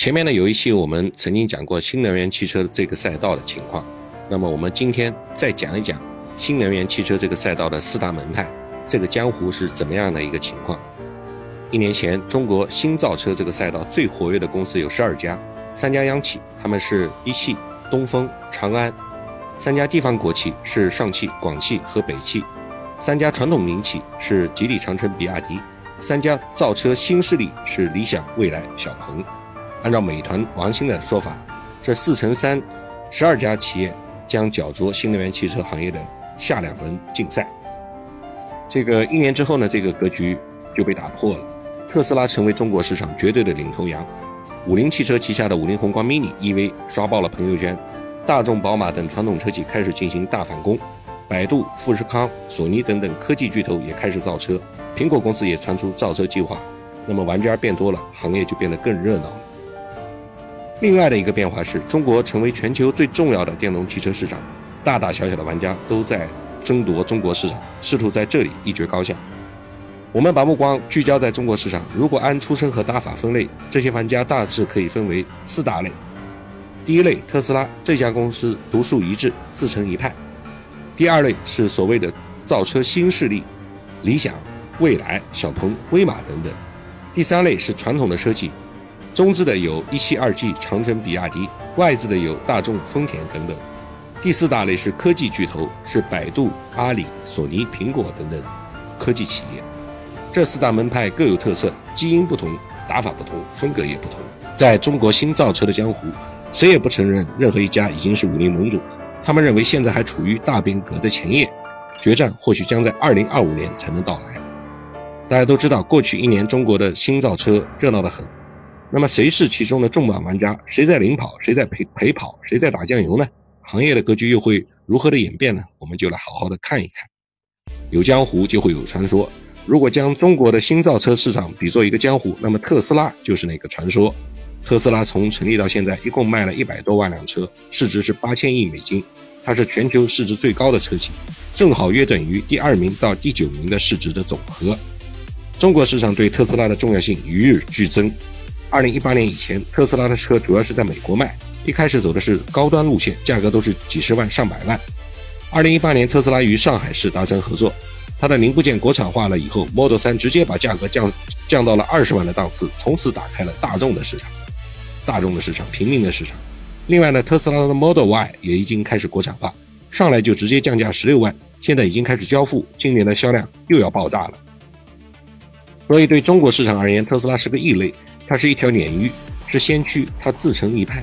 前面呢有一期我们曾经讲过新能源汽车这个赛道的情况，那么我们今天再讲一讲新能源汽车这个赛道的四大门派，这个江湖是怎么样的一个情况？一年前，中国新造车这个赛道最活跃的公司有十二家，三家央企，他们是一汽、东风、长安；三家地方国企是上汽、广汽和北汽；三家传统民企是吉利、长城、比亚迪；三家造车新势力是理想、蔚来、小鹏。按照美团王兴的说法，这四乘三，十二家企业将角逐新能源汽车行业的下两轮竞赛。这个一年之后呢，这个格局就被打破了。特斯拉成为中国市场绝对的领头羊，五菱汽车旗下的五菱宏光 mini EV 刷爆了朋友圈，大众、宝马等传统车企开始进行大反攻，百度、富士康、索尼等等科技巨头也开始造车，苹果公司也传出造车计划，那么玩家变多了，行业就变得更热闹了。另外的一个变化是中国成为全球最重要的电动汽车市场，大大小小的玩家都在争夺中国市场，试图在这里一决高下。我们把目光聚焦在中国市场，如果按出身和打法分类，这些玩家大致可以分为四大类。第一类，特斯拉这家公司独树一帜，自成一派；第二类是所谓的造车新势力，理想、蔚来、小鹏、威马等等；第三类是传统的车企。中资的有一汽、二 G、长城、比亚迪；外资的有大众、丰田等等。第四大类是科技巨头，是百度、阿里、索尼、苹果等等科技企业。这四大门派各有特色，基因不同，打法不同，风格也不同。在中国新造车的江湖，谁也不承认任何一家已经是武林盟主。他们认为现在还处于大变革的前夜，决战或许将在二零二五年才能到来。大家都知道，过去一年中国的新造车热闹得很。那么谁是其中的重磅玩家？谁在领跑？谁在陪陪跑？谁在打酱油呢？行业的格局又会如何的演变呢？我们就来好好的看一看。有江湖就会有传说。如果将中国的新造车市场比作一个江湖，那么特斯拉就是那个传说。特斯拉从成立到现在，一共卖了一百多万辆车，市值是八千亿美金，它是全球市值最高的车企，正好约等于第二名到第九名的市值的总和。中国市场对特斯拉的重要性与日俱增。二零一八年以前，特斯拉的车主要是在美国卖，一开始走的是高端路线，价格都是几十万、上百万。二零一八年，特斯拉与上海市达成合作，它的零部件国产化了以后，Model 3直接把价格降降到了二十万的档次，从此打开了大众的市场，大众的市场，平民的市场。另外呢，特斯拉的 Model Y 也已经开始国产化，上来就直接降价十六万，现在已经开始交付，今年的销量又要爆炸了。所以对中国市场而言，特斯拉是个异类。它是一条鲶鱼，是先驱，它自成一派。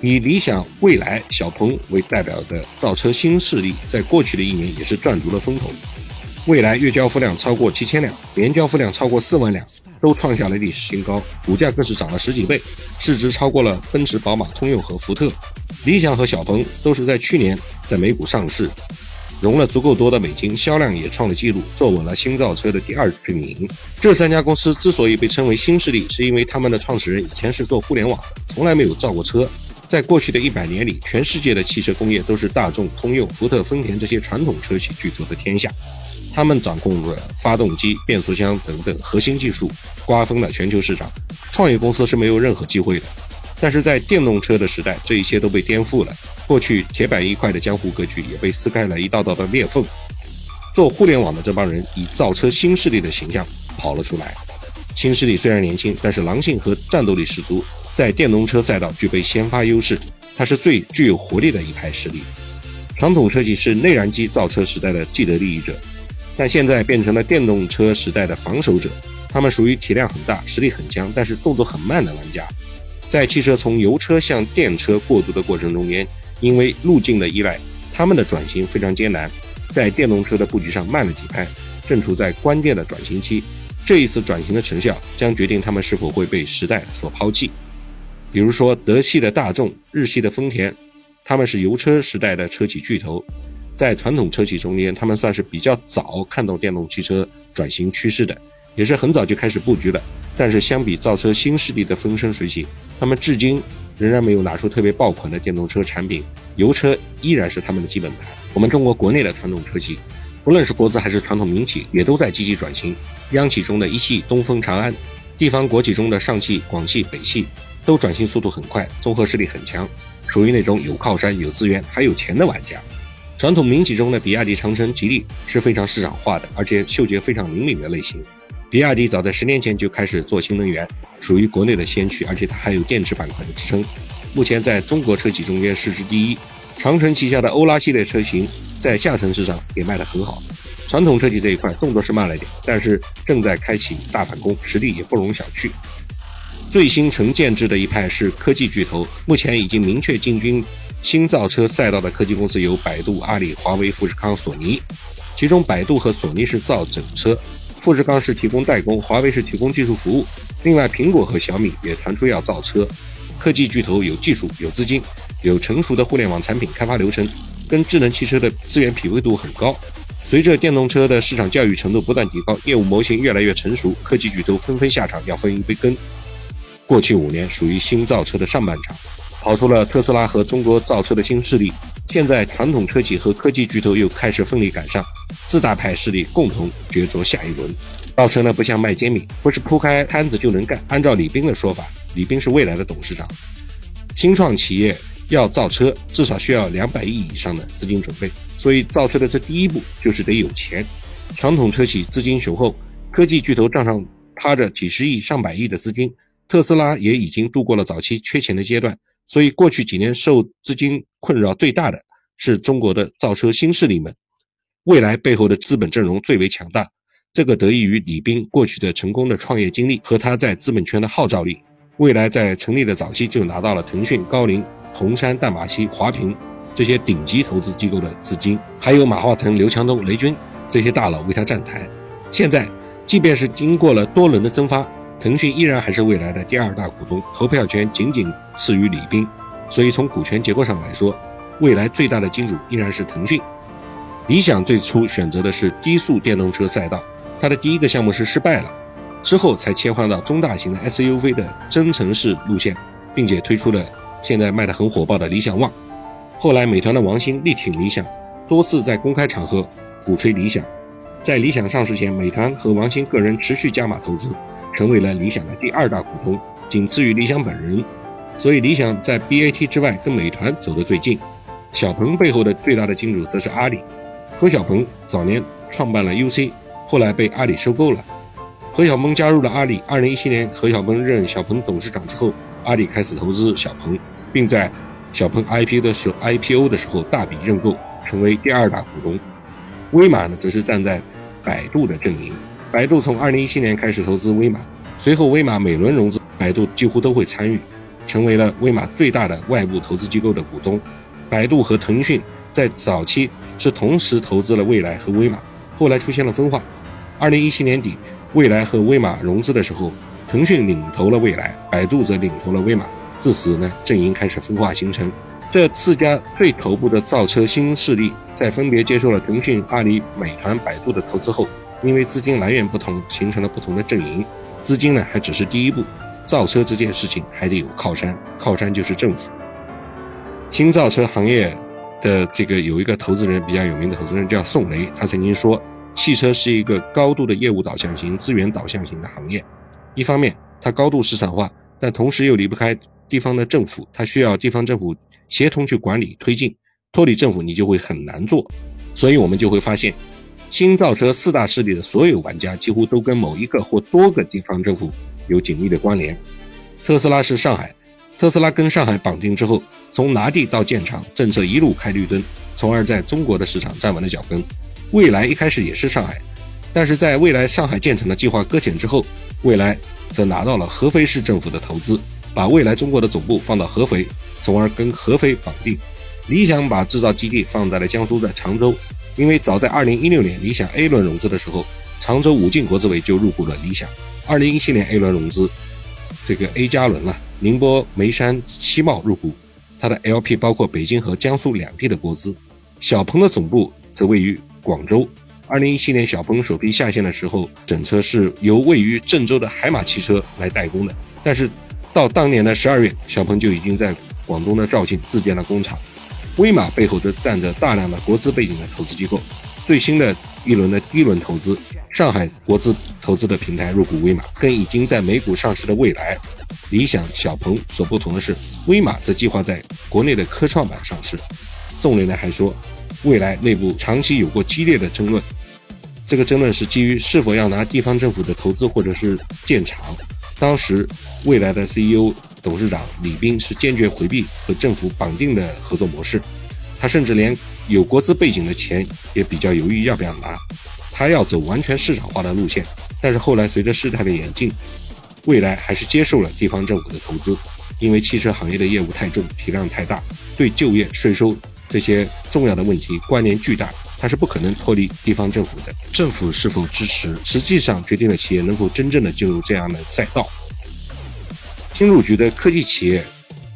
以理想、蔚来、小鹏为代表的造车新势力，在过去的一年也是赚足了风头。蔚来月交付量超过七千辆，年交付量超过四万辆，都创下了历史新高，股价更是涨了十几倍，市值超过了奔驰、宝马、通用和福特。理想和小鹏都是在去年在美股上市。融了足够多的美金，销量也创了纪录，坐稳了新造车的第二阵营。这三家公司之所以被称为新势力，是因为他们的创始人以前是做互联网的，从来没有造过车。在过去的一百年里，全世界的汽车工业都是大众、通用、福特、丰田这些传统车企巨头的天下，他们掌控着发动机、变速箱等等核心技术，瓜分了全球市场。创业公司是没有任何机会的。但是在电动车的时代，这一切都被颠覆了。过去铁板一块的江湖格局也被撕开了一道道的裂缝。做互联网的这帮人以造车新势力的形象跑了出来。新势力虽然年轻，但是狼性和战斗力十足，在电动车赛道具备先发优势。它是最具有活力的一派势力。传统车企是内燃机造车时代的既得利益者，但现在变成了电动车时代的防守者。他们属于体量很大、实力很强，但是动作很慢的玩家。在汽车从油车向电车过渡的过程中间，因为路径的依赖，他们的转型非常艰难，在电动车的布局上慢了几拍，正处在关键的转型期。这一次转型的成效将决定他们是否会被时代所抛弃。比如说，德系的大众、日系的丰田，他们是油车时代的车企巨头，在传统车企中间，他们算是比较早看到电动汽车转型趋势的，也是很早就开始布局了。但是相比造车新势力的风生水起，他们至今仍然没有拿出特别爆款的电动车产品，油车依然是他们的基本盘。我们中国国内的传统车企，不论是国资还是传统民企，也都在积极转型。央企中的一汽、东风、长安，地方国企中的上汽、广汽、北汽，都转型速度很快，综合实力很强，属于那种有靠山、有资源还有钱的玩家。传统民企中的比亚迪、长城、吉利是非常市场化的，而且嗅觉非常灵敏的类型。比亚迪早在十年前就开始做新能源，属于国内的先驱，而且它还有电池板块的支撑。目前在中国车企中间市值第一。长城旗下的欧拉系列车型在下沉市场也卖得很好。传统车企这一块动作是慢了一点，但是正在开启大反攻，实力也不容小觑。最新成建制的一派是科技巨头，目前已经明确进军新造车赛道的科技公司有百度、阿里、华为、富士康、索尼。其中，百度和索尼是造整车，富士康是提供代工，华为是提供技术服务。另外，苹果和小米也传出要造车。科技巨头有技术、有资金、有成熟的互联网产品开发流程，跟智能汽车的资源匹配度很高。随着电动车的市场教育程度不断提高，业务模型越来越成熟，科技巨头纷纷下场要分一杯羹。过去五年属于新造车的上半场，跑出了特斯拉和中国造车的新势力。现在传统车企和科技巨头又开始奋力赶上，四大派势力共同角逐下一轮。造车呢不像卖煎饼，不是铺开摊子就能干。按照李斌的说法，李斌是未来的董事长，新创企业要造车，至少需要两百亿以上的资金准备。所以造车的这第一步就是得有钱，传统车企资金雄厚，科技巨头账上趴着几十亿、上百亿的资金，特斯拉也已经度过了早期缺钱的阶段，所以过去几年受资金困扰最大的是中国的造车新势力们，未来背后的资本阵容最为强大，这个得益于李斌过去的成功的创业经历和他在资本圈的号召力，未来在成立的早期就拿到了腾讯、高瓴、红杉、淡马锡、华平。这些顶级投资机构的资金，还有马化腾、刘强东、雷军这些大佬为他站台。现在，即便是经过了多轮的增发，腾讯依然还是未来的第二大股东，投票权仅仅次于李斌。所以从股权结构上来说，未来最大的金主依然是腾讯。理想最初选择的是低速电动车赛道，它的第一个项目是失败了，之后才切换到中大型的 SUV 的增程式路线，并且推出了现在卖得很火爆的理想 ONE。后来，美团的王兴力挺理想，多次在公开场合鼓吹理想。在理想上市前，美团和王兴个人持续加码投资，成为了理想的第二大股东，仅次于理想本人。所以，理想在 BAT 之外跟美团走得最近。小鹏背后的最大的金主则是阿里。何小鹏早年创办了 UC，后来被阿里收购了。何小鹏加入了阿里。2017年，何小鹏任小鹏董事长之后，阿里开始投资小鹏，并在小鹏 IPO 的时候，IPO 的时候大笔认购，成为第二大股东。威马呢，则是站在百度的阵营。百度从2017年开始投资威马，随后威马每轮融资，百度几乎都会参与，成为了威马最大的外部投资机构的股东。百度和腾讯在早期是同时投资了蔚来和威马，后来出现了分化。2017年底，蔚来和威马融资的时候，腾讯领投了蔚来，百度则领投了威马。自此呢，阵营开始分化形成。这四家最头部的造车新势力，在分别接受了腾讯、阿里、美团、百度的投资后，因为资金来源不同，形成了不同的阵营。资金呢，还只是第一步，造车这件事情还得有靠山，靠山就是政府。新造车行业的这个有一个投资人比较有名的投资人叫宋雷，他曾经说，汽车是一个高度的业务导向型、资源导向型的行业。一方面，它高度市场化，但同时又离不开。地方的政府，它需要地方政府协同去管理推进，脱离政府你就会很难做。所以，我们就会发现，新造车四大势力的所有玩家几乎都跟某一个或多个地方政府有紧密的关联。特斯拉是上海，特斯拉跟上海绑定之后，从拿地到建厂，政策一路开绿灯，从而在中国的市场站稳了脚跟。未来一开始也是上海，但是在未来上海建厂的计划搁浅之后，未来则拿到了合肥市政府的投资。把未来中国的总部放到合肥，从而跟合肥绑定。理想把制造基地放在了江苏的常州，因为早在2016年理想 A 轮融资的时候，常州武进国资委就入股了理想。2017年 A 轮融资，这个 A 加轮了，宁波眉山七茂入股，它的 LP 包括北京和江苏两地的国资。小鹏的总部则位于广州。2017年小鹏首批下线的时候，整车是由位于郑州的海马汽车来代工的，但是。到当年的十二月，小鹏就已经在广东的肇庆自建了工厂。威马背后则站着大量的国资背景的投资机构。最新的一轮的第一轮投资，上海国资投资的平台入股威马，跟已经在美股上市的蔚来，理想、小鹏所不同的是，威马则计划在国内的科创板上市。宋雷呢还说，未来内部长期有过激烈的争论，这个争论是基于是否要拿地方政府的投资或者是建厂。当时未来的 CEO、董事长李斌是坚决回避和政府绑定的合作模式，他甚至连有国资背景的钱也比较犹豫要不要拿，他要走完全市场化的路线。但是后来随着事态的演进，未来还是接受了地方政府的投资，因为汽车行业的业务太重，体量太大，对就业、税收这些重要的问题关联巨大，它是不可能脱离地方政府的。政府是否支持，实际上决定了企业能否真正的进入这样的赛道。新入局的科技企业，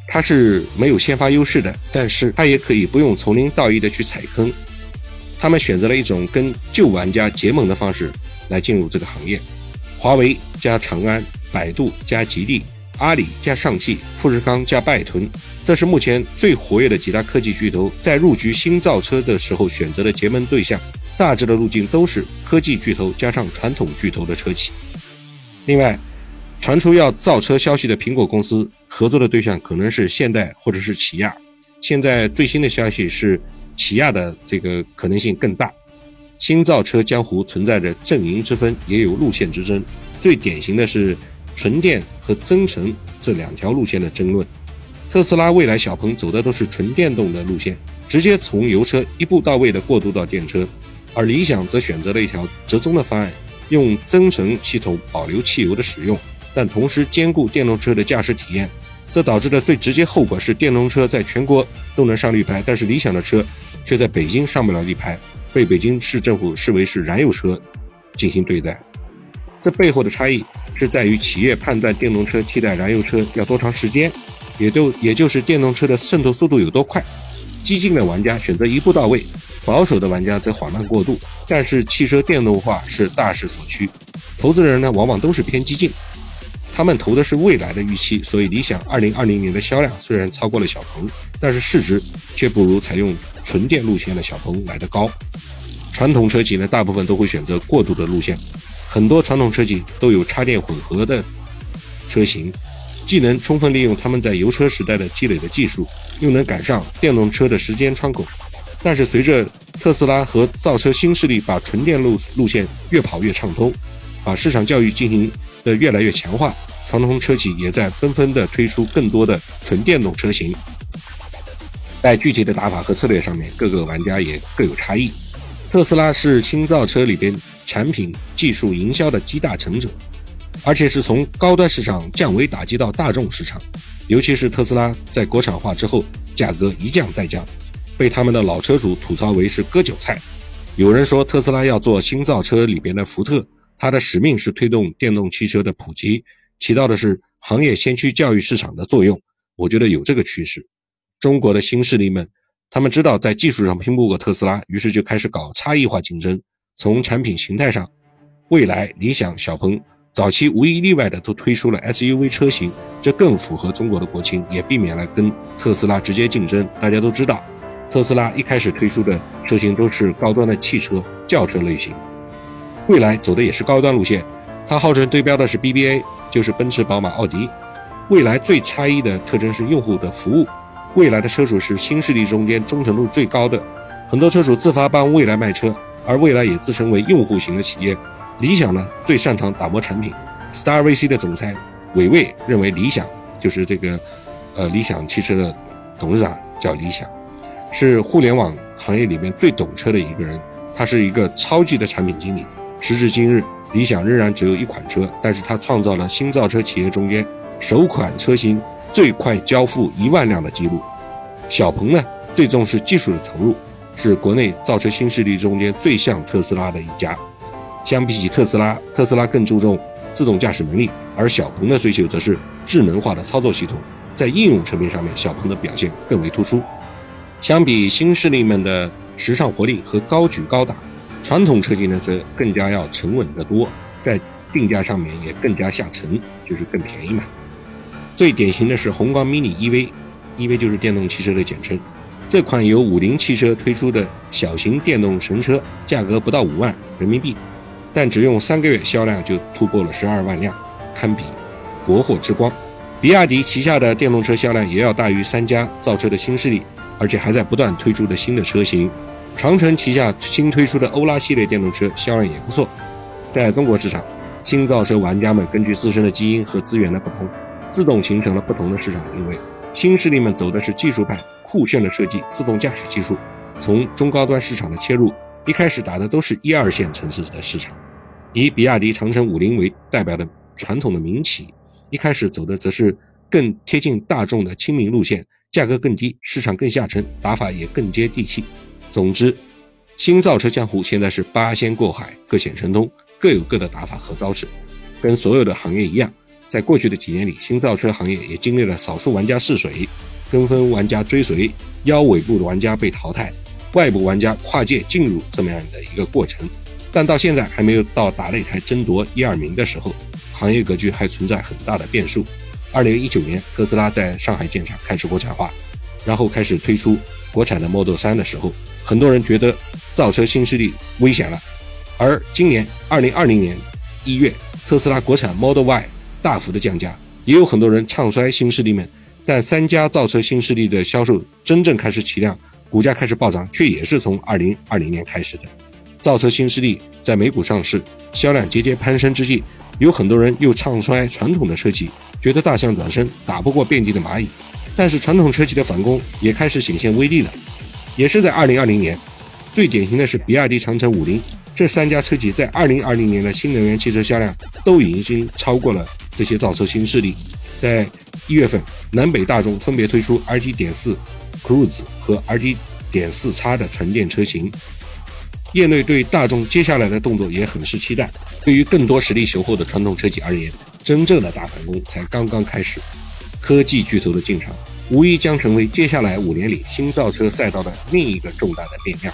它是没有先发优势的，但是它也可以不用从零到一的去踩坑，他们选择了一种跟旧玩家结盟的方式来进入这个行业，华为加长安。百度加吉利，阿里加上汽，富士康加拜腾，这是目前最活跃的几大科技巨头在入局新造车的时候选择的结盟对象。大致的路径都是科技巨头加上传统巨头的车企。另外，传出要造车消息的苹果公司合作的对象可能是现代或者是起亚。现在最新的消息是，起亚的这个可能性更大。新造车江湖存在着阵营之分，也有路线之争。最典型的是。纯电和增程这两条路线的争论，特斯拉、未来、小鹏走的都是纯电动的路线，直接从油车一步到位的过渡到电车，而理想则选择了一条折中的方案，用增程系统保留汽油的使用，但同时兼顾电动车的驾驶体验。这导致的最直接后果是，电动车在全国都能上绿牌，但是理想的车却在北京上不了绿牌，被北京市政府视为是燃油车进行对待。这背后的差异是在于企业判断电动车替代燃油车要多长时间，也就也就是电动车的渗透速度有多快。激进的玩家选择一步到位，保守的玩家则缓慢过渡。但是汽车电动化是大势所趋，投资人呢往往都是偏激进，他们投的是未来的预期。所以理想2020年的销量虽然超过了小鹏，但是市值却不如采用纯电路线的小鹏来得高。传统车企呢大部分都会选择过渡的路线。很多传统车企都有插电混合的车型，既能充分利用他们在油车时代的积累的技术，又能赶上电动车的时间窗口。但是随着特斯拉和造车新势力把纯电路路线越跑越畅通，把市场教育进行的越来越强化，传统车企也在纷纷的推出更多的纯电动车型。在具体的打法和策略上面，各个玩家也各有差异。特斯拉是新造车里边。产品、技术、营销的集大成者，而且是从高端市场降维打击到大众市场。尤其是特斯拉在国产化之后，价格一降再降，被他们的老车主吐槽为是割韭菜。有人说特斯拉要做新造车里边的福特，它的使命是推动电动汽车的普及，起到的是行业先驱教育市场的作用。我觉得有这个趋势。中国的新势力们，他们知道在技术上拼不过特斯拉，于是就开始搞差异化竞争。从产品形态上，蔚来、理想、小鹏早期无一例外的都推出了 SUV 车型，这更符合中国的国情，也避免了跟特斯拉直接竞争。大家都知道，特斯拉一开始推出的车型都是高端的汽车、轿车类型，蔚来走的也是高端路线，它号称对标的是 BBA，就是奔驰、宝马、奥迪。未来最差异的特征是用户的服务，未来的车主是新势力中间忠诚度最高的，很多车主自发帮蔚来卖车。而未来也自称为用户型的企业，理想呢最擅长打磨产品。Star VC 的总裁韦卫认为，理想就是这个，呃，理想汽车的董事长叫李想，是互联网行业里面最懂车的一个人。他是一个超级的产品经理。时至今日，理想仍然只有一款车，但是它创造了新造车企业中间首款车型最快交付一万辆的记录。小鹏呢，最重视技术的投入。是国内造车新势力中间最像特斯拉的一家。相比起特斯拉，特斯拉更注重自动驾驶能力，而小鹏的追求则是智能化的操作系统。在应用层面上面，小鹏的表现更为突出。相比新势力们的时尚活力和高举高打，传统车企呢则更加要沉稳得多，在定价上面也更加下沉，就是更便宜嘛。最典型的是宏光 mini EV，EV 就是电动汽车的简称。这款由五菱汽车推出的小型电动神车，价格不到五万人民币，但只用三个月销量就突破了十二万辆，堪比国货之光。比亚迪旗下的电动车销量也要大于三家造车的新势力，而且还在不断推出的新的车型。长城旗下新推出的欧拉系列电动车销量也不错。在中国市场，新造车玩家们根据自身的基因和资源的不同，自动形成了不同的市场定位。新势力们走的是技术派、酷炫的设计、自动驾驶技术，从中高端市场的切入，一开始打的都是一二线城市的市场。以比亚迪、长城、五菱为代表的传统的民企，一开始走的则是更贴近大众的亲民路线，价格更低，市场更下沉，打法也更接地气。总之，新造车江湖现在是八仙过海，各显神通，各有各的打法和招式。跟所有的行业一样，在过去的几年里，新造车行业也经历了少数玩家试水、跟风玩家追随、腰尾部的玩家被淘汰、外部玩家跨界进入这么样的一个过程。但到现在还没有到打擂台争夺一二名的时候，行业格局还存在很大的变数。二零一九年，特斯拉在上海建厂开始国产化，然后开始推出国产的 Model 3的时候。很多人觉得造车新势力危险了，而今年二零二零年一月，特斯拉国产 Model Y 大幅的降价，也有很多人唱衰新势力们。但三家造车新势力的销售真正开始起量，股价开始暴涨，却也是从二零二零年开始的。造车新势力在美股上市，销量节节攀升之际，有很多人又唱衰传统的车企，觉得大象转身打不过遍地的蚂蚁。但是传统车企的反攻也开始显现威力了。也是在二零二零年，最典型的是比亚迪、长城、五菱这三家车企在二零二零年的新能源汽车销量都已经超过了这些造车新势力。在一月份，南北大众分别推出 RT 点四 Cruise 和 RT 点四 X 的纯电车型，业内对大众接下来的动作也很是期待。对于更多实力雄厚的传统车企而言，真正的大反攻才刚刚开始，科技巨头的进场。无疑将成为接下来五年里新造车赛道的另一个重大的变量。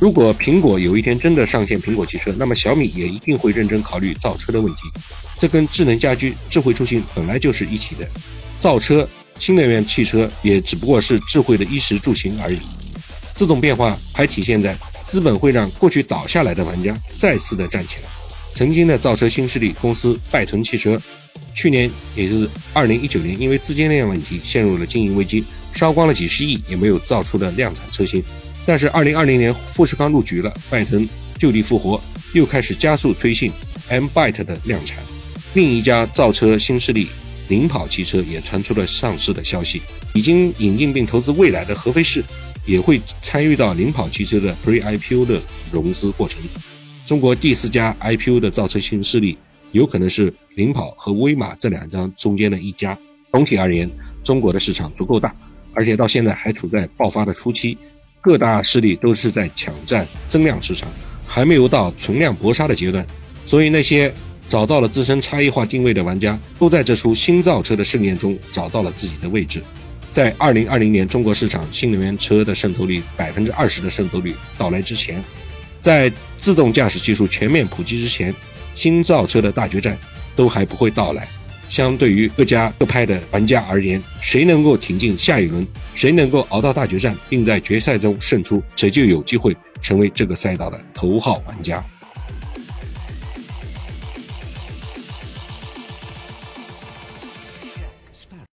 如果苹果有一天真的上线苹果汽车，那么小米也一定会认真考虑造车的问题。这跟智能家居、智慧出行本来就是一起的。造车、新能源汽车也只不过是智慧的衣食住行而已。这种变化还体现在资本会让过去倒下来的玩家再次的站起来。曾经的造车新势力公司拜腾汽车。去年，也就是二零一九年，因为资金链问题陷入了经营危机，烧光了几十亿，也没有造出的量产车型。但是二零二零年，富士康入局了，拜腾就地复活，又开始加速推进 M Byte 的量产。另一家造车新势力领跑汽车也传出了上市的消息，已经引进并投资未来的合肥市，也会参与到领跑汽车的 Pre IPO 的融资过程。中国第四家 IPO 的造车新势力。有可能是领跑和威马这两张中间的一家。总体而言，中国的市场足够大，而且到现在还处在爆发的初期，各大势力都是在抢占增量市场，还没有到存量搏杀的阶段。所以那些找到了自身差异化定位的玩家，都在这出新造车的盛宴中找到了自己的位置。在二零二零年中国市场新能源车的渗透率百分之二十的渗透率到来之前，在自动驾驶技术全面普及之前。新造车的大决战都还不会到来，相对于各家各派的玩家而言，谁能够挺进下一轮，谁能够熬到大决战，并在决赛中胜出，谁就有机会成为这个赛道的头号玩家。